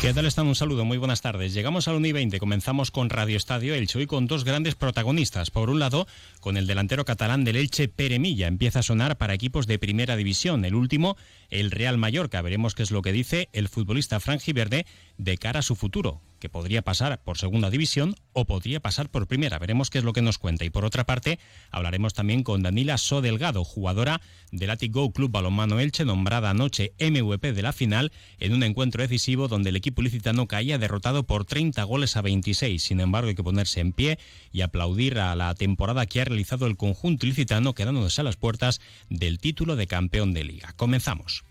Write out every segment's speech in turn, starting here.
¿Qué tal están? Un saludo, muy buenas tardes. Llegamos al 1 y 20, comenzamos con Radio Estadio Elche, hoy con dos grandes protagonistas. Por un lado, con el delantero catalán del Elche, Pere Milla, empieza a sonar para equipos de primera división. El último, el Real Mallorca. Veremos qué es lo que dice el futbolista Verde de cara a su futuro que podría pasar por segunda división o podría pasar por primera. Veremos qué es lo que nos cuenta. Y por otra parte, hablaremos también con Danila So Delgado, jugadora del Go Club Balonmano Elche, nombrada anoche MVP de la final en un encuentro decisivo donde el equipo licitano caía derrotado por 30 goles a 26. Sin embargo, hay que ponerse en pie y aplaudir a la temporada que ha realizado el conjunto licitano, quedándose a las puertas del título de campeón de liga. Comenzamos.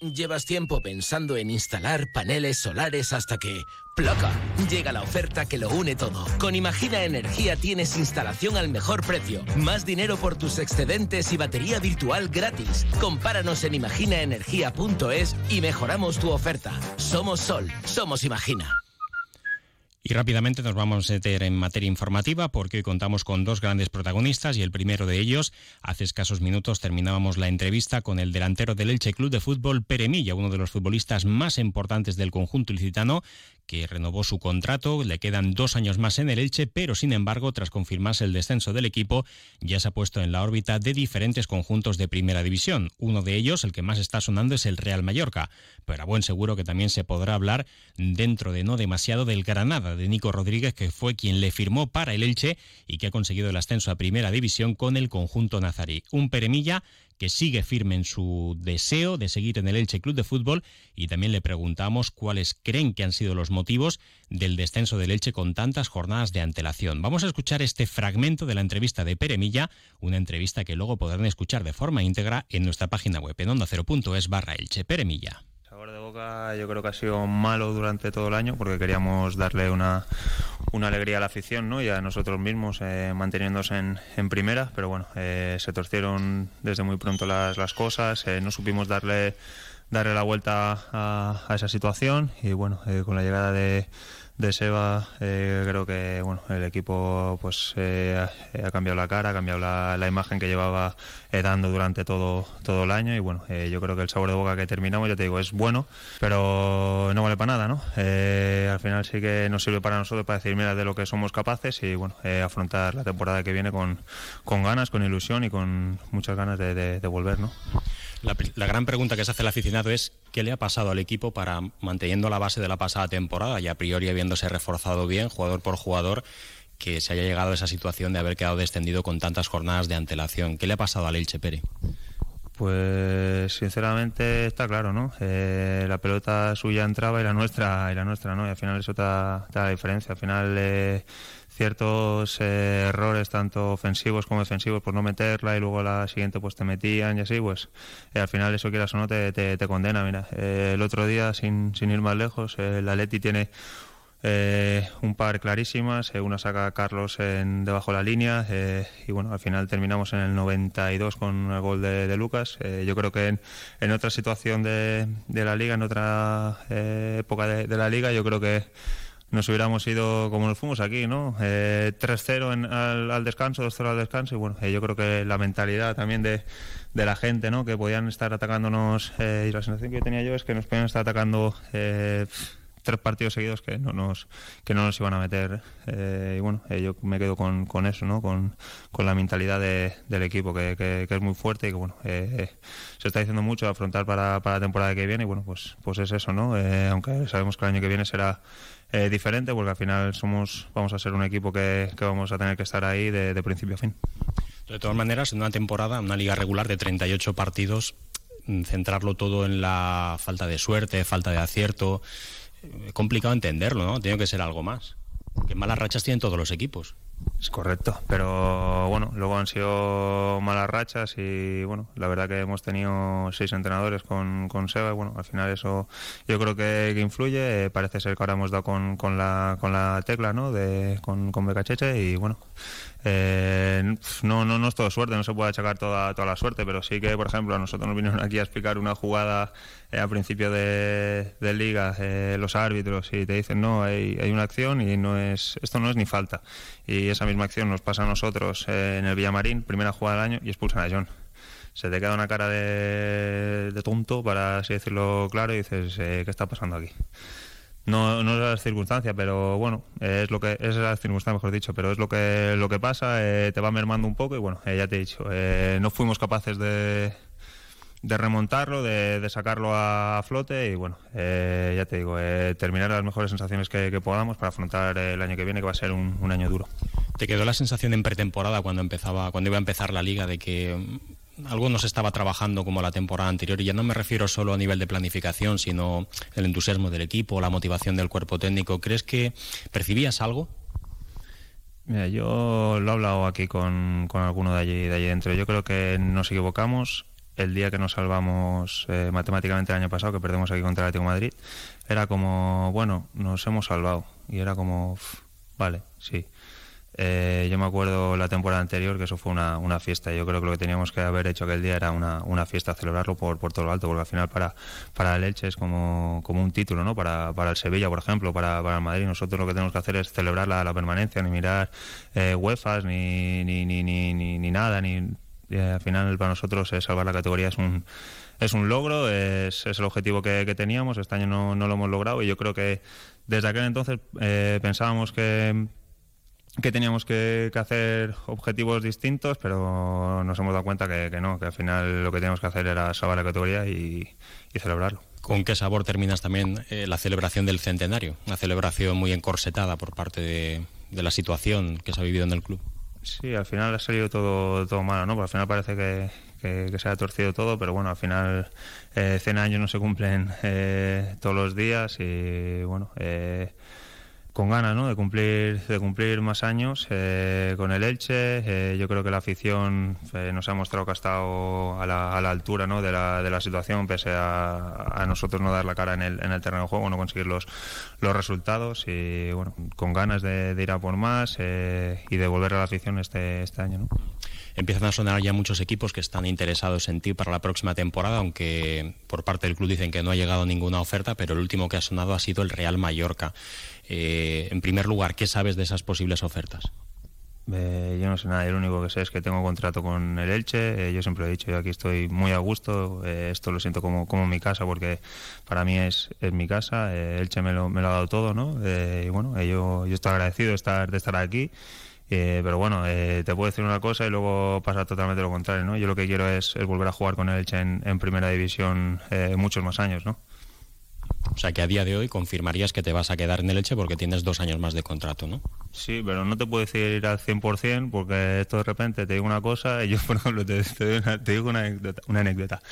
Llevas tiempo pensando en instalar paneles solares hasta que... ¡Placa! Llega la oferta que lo une todo. Con Imagina Energía tienes instalación al mejor precio, más dinero por tus excedentes y batería virtual gratis. Compáranos en imaginaenergía.es y mejoramos tu oferta. Somos Sol, somos Imagina. Y rápidamente nos vamos a meter en materia informativa porque hoy contamos con dos grandes protagonistas y el primero de ellos, hace escasos minutos terminábamos la entrevista con el delantero del Elche Club de Fútbol, Peremilla, uno de los futbolistas más importantes del conjunto ilicitano, que renovó su contrato, le quedan dos años más en el Elche, pero sin embargo, tras confirmarse el descenso del equipo, ya se ha puesto en la órbita de diferentes conjuntos de primera división. Uno de ellos, el que más está sonando, es el Real Mallorca, pero a buen seguro que también se podrá hablar dentro de no demasiado del Granada, de Nico Rodríguez, que fue quien le firmó para el Elche y que ha conseguido el ascenso a primera división con el conjunto nazarí. Un Peremilla que sigue firme en su deseo de seguir en el Elche Club de Fútbol y también le preguntamos cuáles creen que han sido los motivos del descenso del Elche con tantas jornadas de antelación. Vamos a escuchar este fragmento de la entrevista de Pere Milla, una entrevista que luego podrán escuchar de forma íntegra en nuestra página web en onda0.es barra Elche. Pere Milla yo creo que ha sido malo durante todo el año porque queríamos darle una, una alegría a la afición ¿no? y a nosotros mismos eh, manteniéndose en, en, primera, pero bueno, eh, se torcieron desde muy pronto las, las cosas, eh, no supimos darle, darle la vuelta a, esa situación y bueno, con la llegada de de Seba eh, creo que bueno el equipo pues eh, ha cambiado la cara ha cambiado la, imagen que llevaba dando durante todo todo el año y bueno eh, yo creo que el sabor de boca que terminamos ya te digo es bueno pero no vale para nada no eh, al final sí que nos sirve para nosotros para decir mira de lo que somos capaces y bueno eh, afrontar la temporada que viene con, con ganas con ilusión y con muchas ganas de, de volver no la, gran pregunta que se hace el aficionado es qué le ha pasado al equipo para manteniendo la base de la pasada temporada y a priori habiéndose reforzado bien jugador por jugador que se haya llegado a esa situación de haber quedado descendido con tantas jornadas de antelación. ¿Qué le ha pasado al Elche Peri? Pues sinceramente está claro, ¿no? Eh, la pelota suya entraba y la nuestra y la nuestra, ¿no? Y al final eso está la diferencia. Al final eh, ciertos eh, errores tanto ofensivos como defensivos por no meterla y luego la siguiente pues te metían y así pues eh, al final eso quieras o no te, te, te condena mira eh, el otro día sin, sin ir más lejos eh, el Atleti tiene eh, un par clarísimas, una saca Carlos en, debajo de la línea y bueno, al final terminamos en el 92 con el gol de, de Lucas. Yo creo que en, en otra situación de, de, la liga, en otra época de, de la liga, yo creo que nos hubiéramos ido como nos fuimos aquí, ¿no? Eh, 3-0 al, al, descanso, 2-0 al descanso y bueno, eh, yo creo que la mentalidad también de, de la gente, ¿no? Que podían estar atacándonos eh, y la sensación que tenía yo es que nos podían estar atacando eh, tres partidos seguidos que no nos que no nos iban a meter eh, y bueno eh, yo me quedo con, eso no con, con la mentalidad de, del equipo que, que, es muy fuerte y que bueno eh, se está diciendo mucho afrontar para, para la temporada que viene y bueno pues pues es eso no eh, aunque sabemos que el año que viene será eh, diferente porque al final somos vamos a ser un equipo que, que vamos a tener que estar ahí de, de principio a fin. De todas maneras en una temporada una liga regular de 38 partidos mm, centrarlo todo en la falta de suerte falta de acierto complicado entenderlo, ¿no? Tiene que ser algo más. Que malas rachas tienen todos los equipos. Es correcto, pero bueno, luego han sido malas rachas y bueno, la verdad que hemos tenido seis entrenadores con, con Seba y bueno, al final eso yo creo que, influye. Eh, parece ser que ahora hemos dado con, con, la, con la tecla, ¿no? De, con, con Becacheche y bueno, eh, no, no, no es todo suerte, no se puede achacar toda, toda la suerte, pero sí que, por ejemplo, a nosotros nos vinieron aquí a explicar una jugada eh, a principio de, liga, eh, los árbitros, y te dicen, no, hay, hay, una acción y no es esto no es ni falta. Y esa misma acción nos pasa a nosotros en el Villamarín, primera jugada del año, y expulsan a John se te queda una cara de, tonto, para así decirlo claro, y dices, ¿qué está pasando aquí? no, no es la circunstancia, pero bueno, es lo que es la circunstancia, mejor dicho, pero es lo que lo que pasa, eh, te va mermando un poco y bueno, eh, ya te he dicho, eh, no fuimos capaces de, de remontarlo, de, sacarlo a, flote y bueno, ya te digo, terminar las mejores sensaciones que, podamos para afrontar el año que viene, que va a ser un año duro. ¿Te quedó la sensación en pretemporada cuando empezaba, cuando iba a empezar la liga de que algo no se estaba trabajando como la temporada anterior y ya no me refiero solo a nivel de planificación, sino el entusiasmo del equipo, la motivación del cuerpo técnico. ¿Crees que percibías algo? Mira, yo lo he hablado aquí con, con alguno de allí, de allí dentro. Yo creo que nos equivocamos el día que nos salvamos eh, matemáticamente el año pasado, que perdemos aquí contra el Atlético Madrid. Era como, bueno, nos hemos salvado. Y era como, vale, sí. Eh, yo me acuerdo la temporada anterior que eso fue una, una, fiesta. Yo creo que lo que teníamos que haber hecho aquel día era una, una fiesta, celebrarlo por, por todo lo alto, porque al final para, para el Elche es como, como un título, ¿no? Para, para el Sevilla, por ejemplo, para, para el Madrid. Nosotros lo que tenemos que hacer es celebrar la, permanencia, ni mirar eh, UEFAs, ni, ni, ni, ni, ni, nada. ni eh, Al final para nosotros salvar la categoría es un es un logro, es, es el objetivo que, que, teníamos. Este año no, no, lo hemos logrado y yo creo que desde aquel entonces eh, pensábamos que que teníamos que, hacer objetivos distintos, pero nos hemos dado cuenta que, no, que al final lo que teníamos que hacer era salvar la categoría y, celebrarlo. ¿Con qué sabor terminas también eh, la celebración del centenario? Una celebración muy encorsetada por parte de, la situación que se ha vivido en el club. Sí, al final ha salido todo, todo malo, ¿no? Porque al final parece que, se ha torcido todo, pero bueno, al final eh, 100 años no se cumplen eh, todos los días y bueno... Eh, con ganas ¿no? de cumplir de cumplir más años eh, con el Elche eh, yo creo que la afición eh, nos ha mostrado que ha estado a la, a la altura ¿no? de, la, de la situación pese a, a, nosotros no dar la cara en el, en el terreno de juego no conseguir los, los resultados y bueno con ganas de, ir a por más y de volver a la afición este, este año ¿no? Empiezan a sonar ya muchos equipos que están interesados en ti para la próxima temporada, aunque por parte del club dicen que no ha llegado ninguna oferta, pero el último que ha sonado ha sido el Real Mallorca. Eh, en primer lugar, ¿qué sabes de esas posibles ofertas? Eh, yo no sé nada, yo lo único que sé es que tengo contrato con el Elche, eh, yo siempre he dicho, yo aquí estoy muy a gusto, esto lo siento como, como mi casa porque para mí es, es mi casa, Elche me lo, me lo ha dado todo, ¿no? y bueno, yo, yo estoy agradecido de estar, de estar aquí eh, pero bueno, eh, te puedo decir una cosa y luego pasa totalmente lo contrario, ¿no? Yo lo que quiero es, volver a jugar con el Elche en, primera división eh, muchos más años, ¿no? O sea que a día de hoy confirmarías que te vas a quedar en el Elche porque tienes dos años más de contrato, ¿no? Sí, pero no te puedo decir al 100% porque esto de repente te digo una cosa y yo, por ejemplo, te, digo una anécdota. Una anécdota.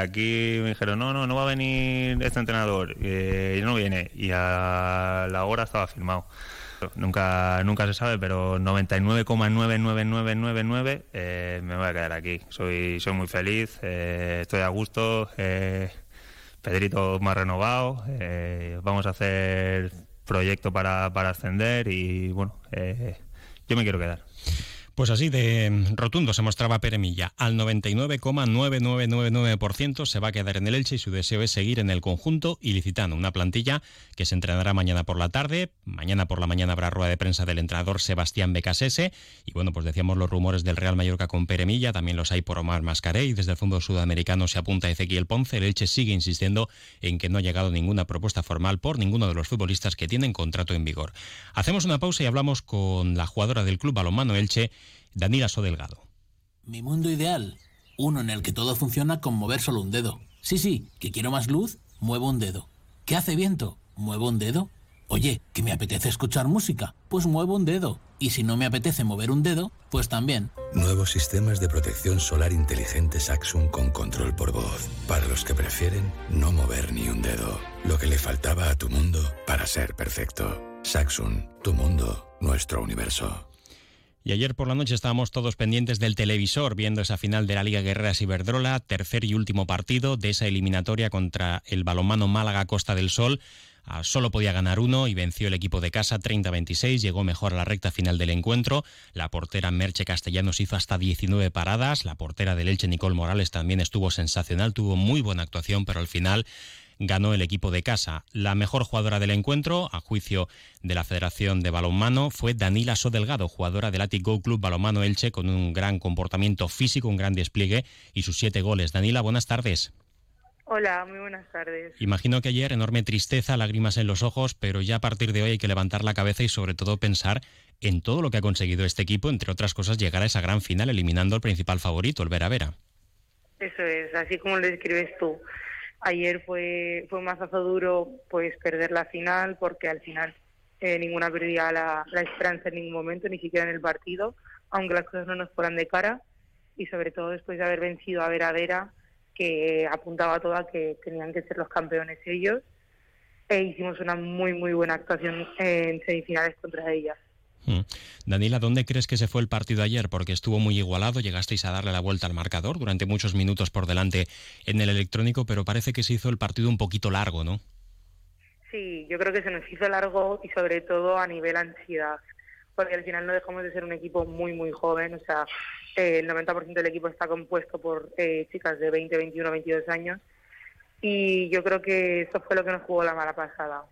aquí me dijeron, no, no, no va a venir este entrenador y no viene y a la hora estaba firmado. Nunca, nunca se sabe, pero 99,99999 eh, me voy a quedar aquí. Soy, soy muy feliz, eh, estoy a gusto. Eh, Pedrito ha renovado. Eh, vamos a hacer proyecto para, para ascender y bueno, yo me quiero quedar. Pues así de rotundo se mostraba Peremilla. Al 99,9999% se va a quedar en el Elche y su deseo es seguir en el conjunto ilicitano. Una plantilla que se entrenará mañana por la tarde. Mañana por la mañana habrá rueda de prensa del entrenador Sebastián Becasese. Y bueno, pues decíamos los rumores del Real Mallorca con Peremilla. También los hay por Omar Mascaré. Y desde el fondo sudamericano se apunta Ezequiel Ponce. El Elche sigue insistiendo en que no ha llegado ninguna propuesta formal por ninguno de los futbolistas que tienen contrato en vigor. Hacemos una pausa y hablamos con la jugadora del club balonmano Elche Daniela Sodelgado. Mi mundo ideal, uno en el que todo funciona con mover solo un dedo. Sí, sí, que quiero más luz, muevo un dedo. ¿Qué hace viento? Muevo un dedo. Oye, que me apetece escuchar música, pues muevo un dedo. Y si no me apetece mover un dedo, pues también. Nuevos sistemas de protección solar inteligente Saxon con control por voz. Para los que prefieren no mover ni un dedo. Lo que le faltaba a tu mundo para ser perfecto. Saxon, tu mundo nuestro universo. Y ayer por la noche estábamos todos pendientes del televisor viendo esa final de la Liga Guerreras Iberdrola, tercer y último partido de esa eliminatoria contra el balonmano Málaga Costa del Sol. Ah, solo podía ganar uno y venció el equipo de casa 30-26, llegó mejor a la recta final del encuentro. La portera Merche Castellanos hizo hasta 19 paradas, la portera del Elche Nicole Morales también estuvo sensacional, tuvo muy buena actuación, pero al final ganó el equipo de casa. La mejor jugadora del encuentro, a juicio de la Federación de Balonmano, fue Danila Sodelgado, jugadora del Atic Go Club Balonmano Elche, con un gran comportamiento físico, un gran despliegue y sus siete goles. Danila, buenas tardes. Hola, muy buenas tardes. Imagino que ayer enorme tristeza, lágrimas en los ojos, pero ya a partir de hoy hay que levantar la cabeza y sobre todo pensar en todo lo que ha conseguido este equipo, entre otras cosas llegar a esa gran final eliminando al principal favorito, el Vera Vera. Eso es, así como lo describes tú. Ayer fue, fue un mazazo duro pues perder la final porque al final eh, ninguna perdía la, esperanza en ningún momento, ni siquiera en el partido, aunque las cosas no nos fueran de cara y sobre todo después de haber vencido a Vera Vera que apuntaba toda que tenían que ser los campeones ellos e hicimos una muy muy buena actuación en semifinales contra ellas. Mm. Daniela, ¿dónde crees que se fue el partido ayer? Porque estuvo muy igualado, llegasteis a darle la vuelta al marcador durante muchos minutos por delante en el electrónico, pero parece que se hizo el partido un poquito largo, ¿no? Sí, yo creo que se nos hizo largo y sobre todo a nivel ansiedad, porque al final no dejamos de ser un equipo muy, muy joven, o sea, eh, el 90% del equipo está compuesto por eh, chicas de 20, 21, 22 años y yo creo que eso fue lo que nos jugó la mala pasada.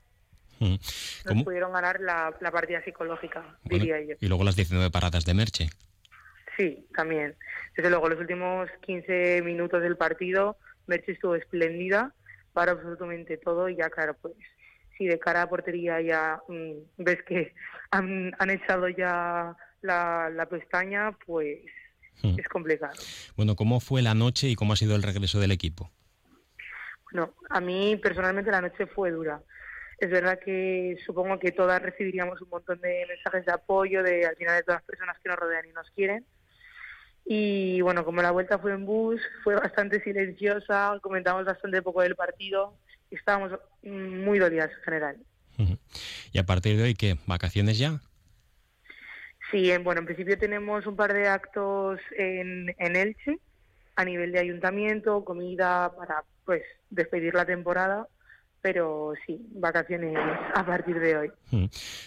Mm. Nos pudieron ganar la, la partida psicológica, diría yo. Y luego las 19 paradas de Merche. Sí, también. Desde luego, los últimos 15 minutos del partido, Merche estuvo espléndida para absolutamente todo y ya, claro, pues si de cara a portería ya mm, ves que han, han echado ya la, la pestaña, pues Mm. es complicado. Bueno, ¿cómo fue la noche y cómo ha sido el regreso del equipo? Bueno, a mí personalmente la noche fue dura. Es verdad que supongo que todas recibiríamos un montón de mensajes de apoyo de al final de todas las personas que nos rodean y nos quieren. Y bueno, como la vuelta fue en bus, fue bastante silenciosa, comentamos bastante poco del partido y estábamos muy dolidas en general. Y a partir de hoy, ¿qué? ¿Vacaciones ya? Sí, en, bueno, en principio tenemos un par de actos en, en Elche a nivel de ayuntamiento, comida para pues despedir la temporada, pero sí, vacaciones a partir de hoy. Mm.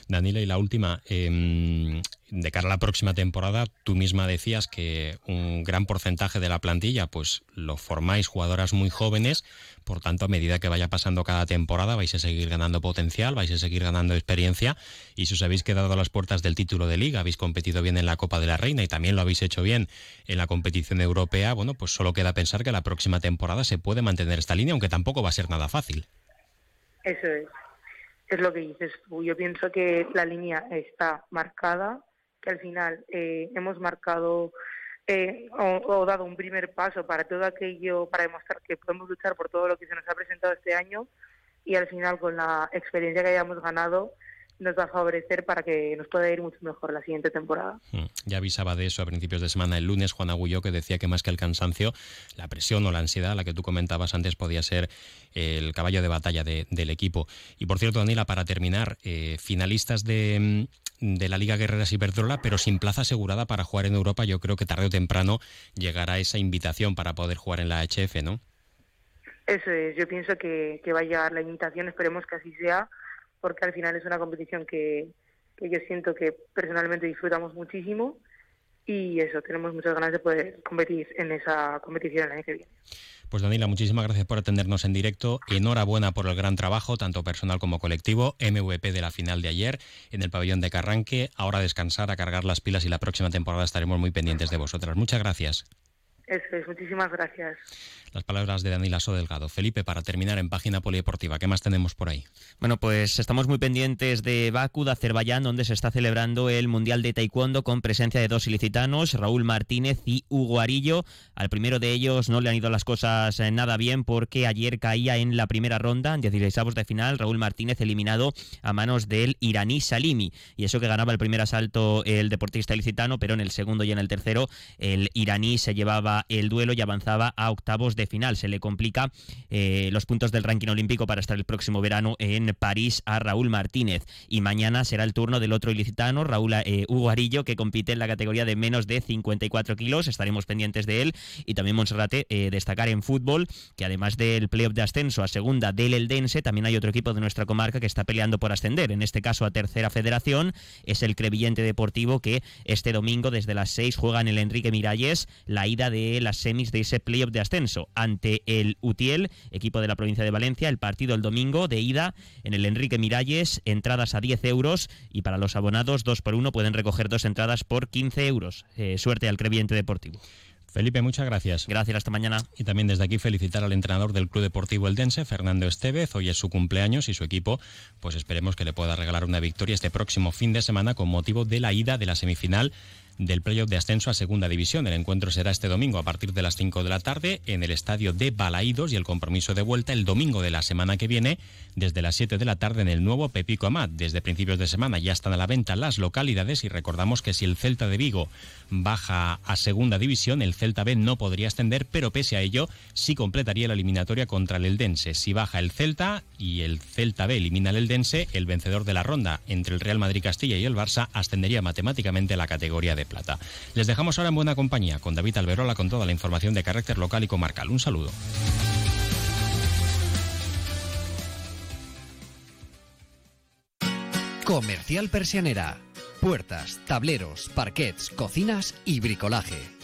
Danila, y la última, eh, de cara a la próxima temporada, tú misma decías que un gran porcentaje de la plantilla, pues lo formáis jugadoras muy jóvenes, por tanto, a medida que vaya pasando cada temporada, vais a seguir ganando potencial, vais a seguir ganando experiencia, y si os habéis quedado a las puertas del título de liga, habéis competido bien en la Copa de la Reina y también lo habéis hecho bien en la competición europea, bueno, pues solo queda pensar que la próxima temporada se puede mantener esta línea, aunque tampoco va a ser nada fácil. Eso es. Es lo que dices tú. Yo pienso que la línea está marcada, que al final eh, hemos marcado eh, o, o dado un primer paso para todo aquello, para demostrar que podemos luchar por todo lo que se nos ha presentado este año y al final con la experiencia que hayamos ganado nos va a favorecer para que nos pueda ir mucho mejor la siguiente temporada. Mm, Ya avisaba de eso a principios de semana el lunes Juan Agulló que decía que más que el cansancio, la presión o la ansiedad, la que tú comentabas antes, podía ser el caballo de batalla de- del equipo. Y por cierto, Danila, para terminar, eh, finalistas de, mm, de la Liga Guerreras Iberdrola, pero sin plaza asegurada para jugar en Europa, yo creo que tarde o temprano llegará esa invitación para poder jugar en la HF, ¿no? Eso es, yo pienso que, que va a llegar la invitación, esperemos que así sea, porque al final es una competición que, yo siento que personalmente disfrutamos muchísimo y eso, tenemos muchas ganas de poder competir en esa competición el año que viene. Pues Danila, muchísimas gracias por atendernos en directo. Enhorabuena por el gran trabajo, tanto personal como colectivo. MVP de la final de ayer en el pabellón de Carranque. Ahora descansar, a cargar las pilas y la próxima temporada estaremos muy pendientes de vosotras. Muchas gracias. Eso es, muchísimas gracias. Las palabras de Danila Sodelgado. Felipe, para terminar en página polideportiva, ¿qué más tenemos por ahí? Bueno, pues estamos muy pendientes de Bakú, de Azerbaiyán, donde se está celebrando el Mundial de Taekwondo con presencia de dos ilicitanos, Raúl Martínez y Hugo Arillo. Al primero de ellos no le han ido las cosas eh, nada bien porque ayer caía en la primera ronda, en 16 de final, Raúl Martínez eliminado a manos del iraní Salimi. Y eso que ganaba el primer asalto el deportista ilicitano, pero en el segundo y en el tercero el iraní se llevaba el duelo y avanzaba a octavos de final. Se le complica eh, los puntos del ranking olímpico para estar el próximo verano en París a Raúl Martínez. Y mañana será el turno del otro ilicitano, Raúl eh, Hugo Arillo, que compite en la categoría de menos de 54 kilos. Estaremos pendientes de él. Y también Monserrate, eh, destacar en fútbol que además del playoff de ascenso a segunda del Eldense, también hay otro equipo de nuestra comarca que está peleando por ascender. En este caso a tercera federación es el Crevillente Deportivo que este domingo desde las 6 juega en el Enrique Miralles la ida de las semis de ese playoff de ascenso ante el Utiel, equipo de la provincia de Valencia. El partido el domingo de ida en el Enrique Miralles, entradas a 10 euros y para los abonados 2 por 1 pueden recoger dos entradas por 15 euros. Eh, suerte al Creviente Deportivo. Felipe, muchas gracias. Gracias, hasta mañana. Y también desde aquí felicitar al entrenador del Club Deportivo Eldense, Fernando Estevez. Hoy es su cumpleaños y su equipo, pues esperemos que le pueda regalar una victoria este próximo fin de semana con motivo de la ida de la semifinal del playoff de ascenso a Segunda División. El encuentro será este domingo a partir de las 5 de la tarde en el estadio de Balaídos y el compromiso de vuelta el domingo de la semana que viene desde las 7 de la tarde en el nuevo Pepico Amat. Desde principios de semana ya están a la venta las localidades y recordamos que si el Celta de Vigo baja a Segunda División, el Celta B no podría ascender, pero pese a ello sí completaría la eliminatoria contra el Eldense. Si baja el Celta y el Celta B elimina al Eldense, el vencedor de la ronda entre el Real Madrid Castilla y el Barça ascendería matemáticamente a la categoría Plata. Les dejamos ahora en buena compañía con David Alberola con toda la información de carácter local y comarcal. Un saludo. Comercial Persianera. Puertas, tableros, parquets, cocinas y bricolaje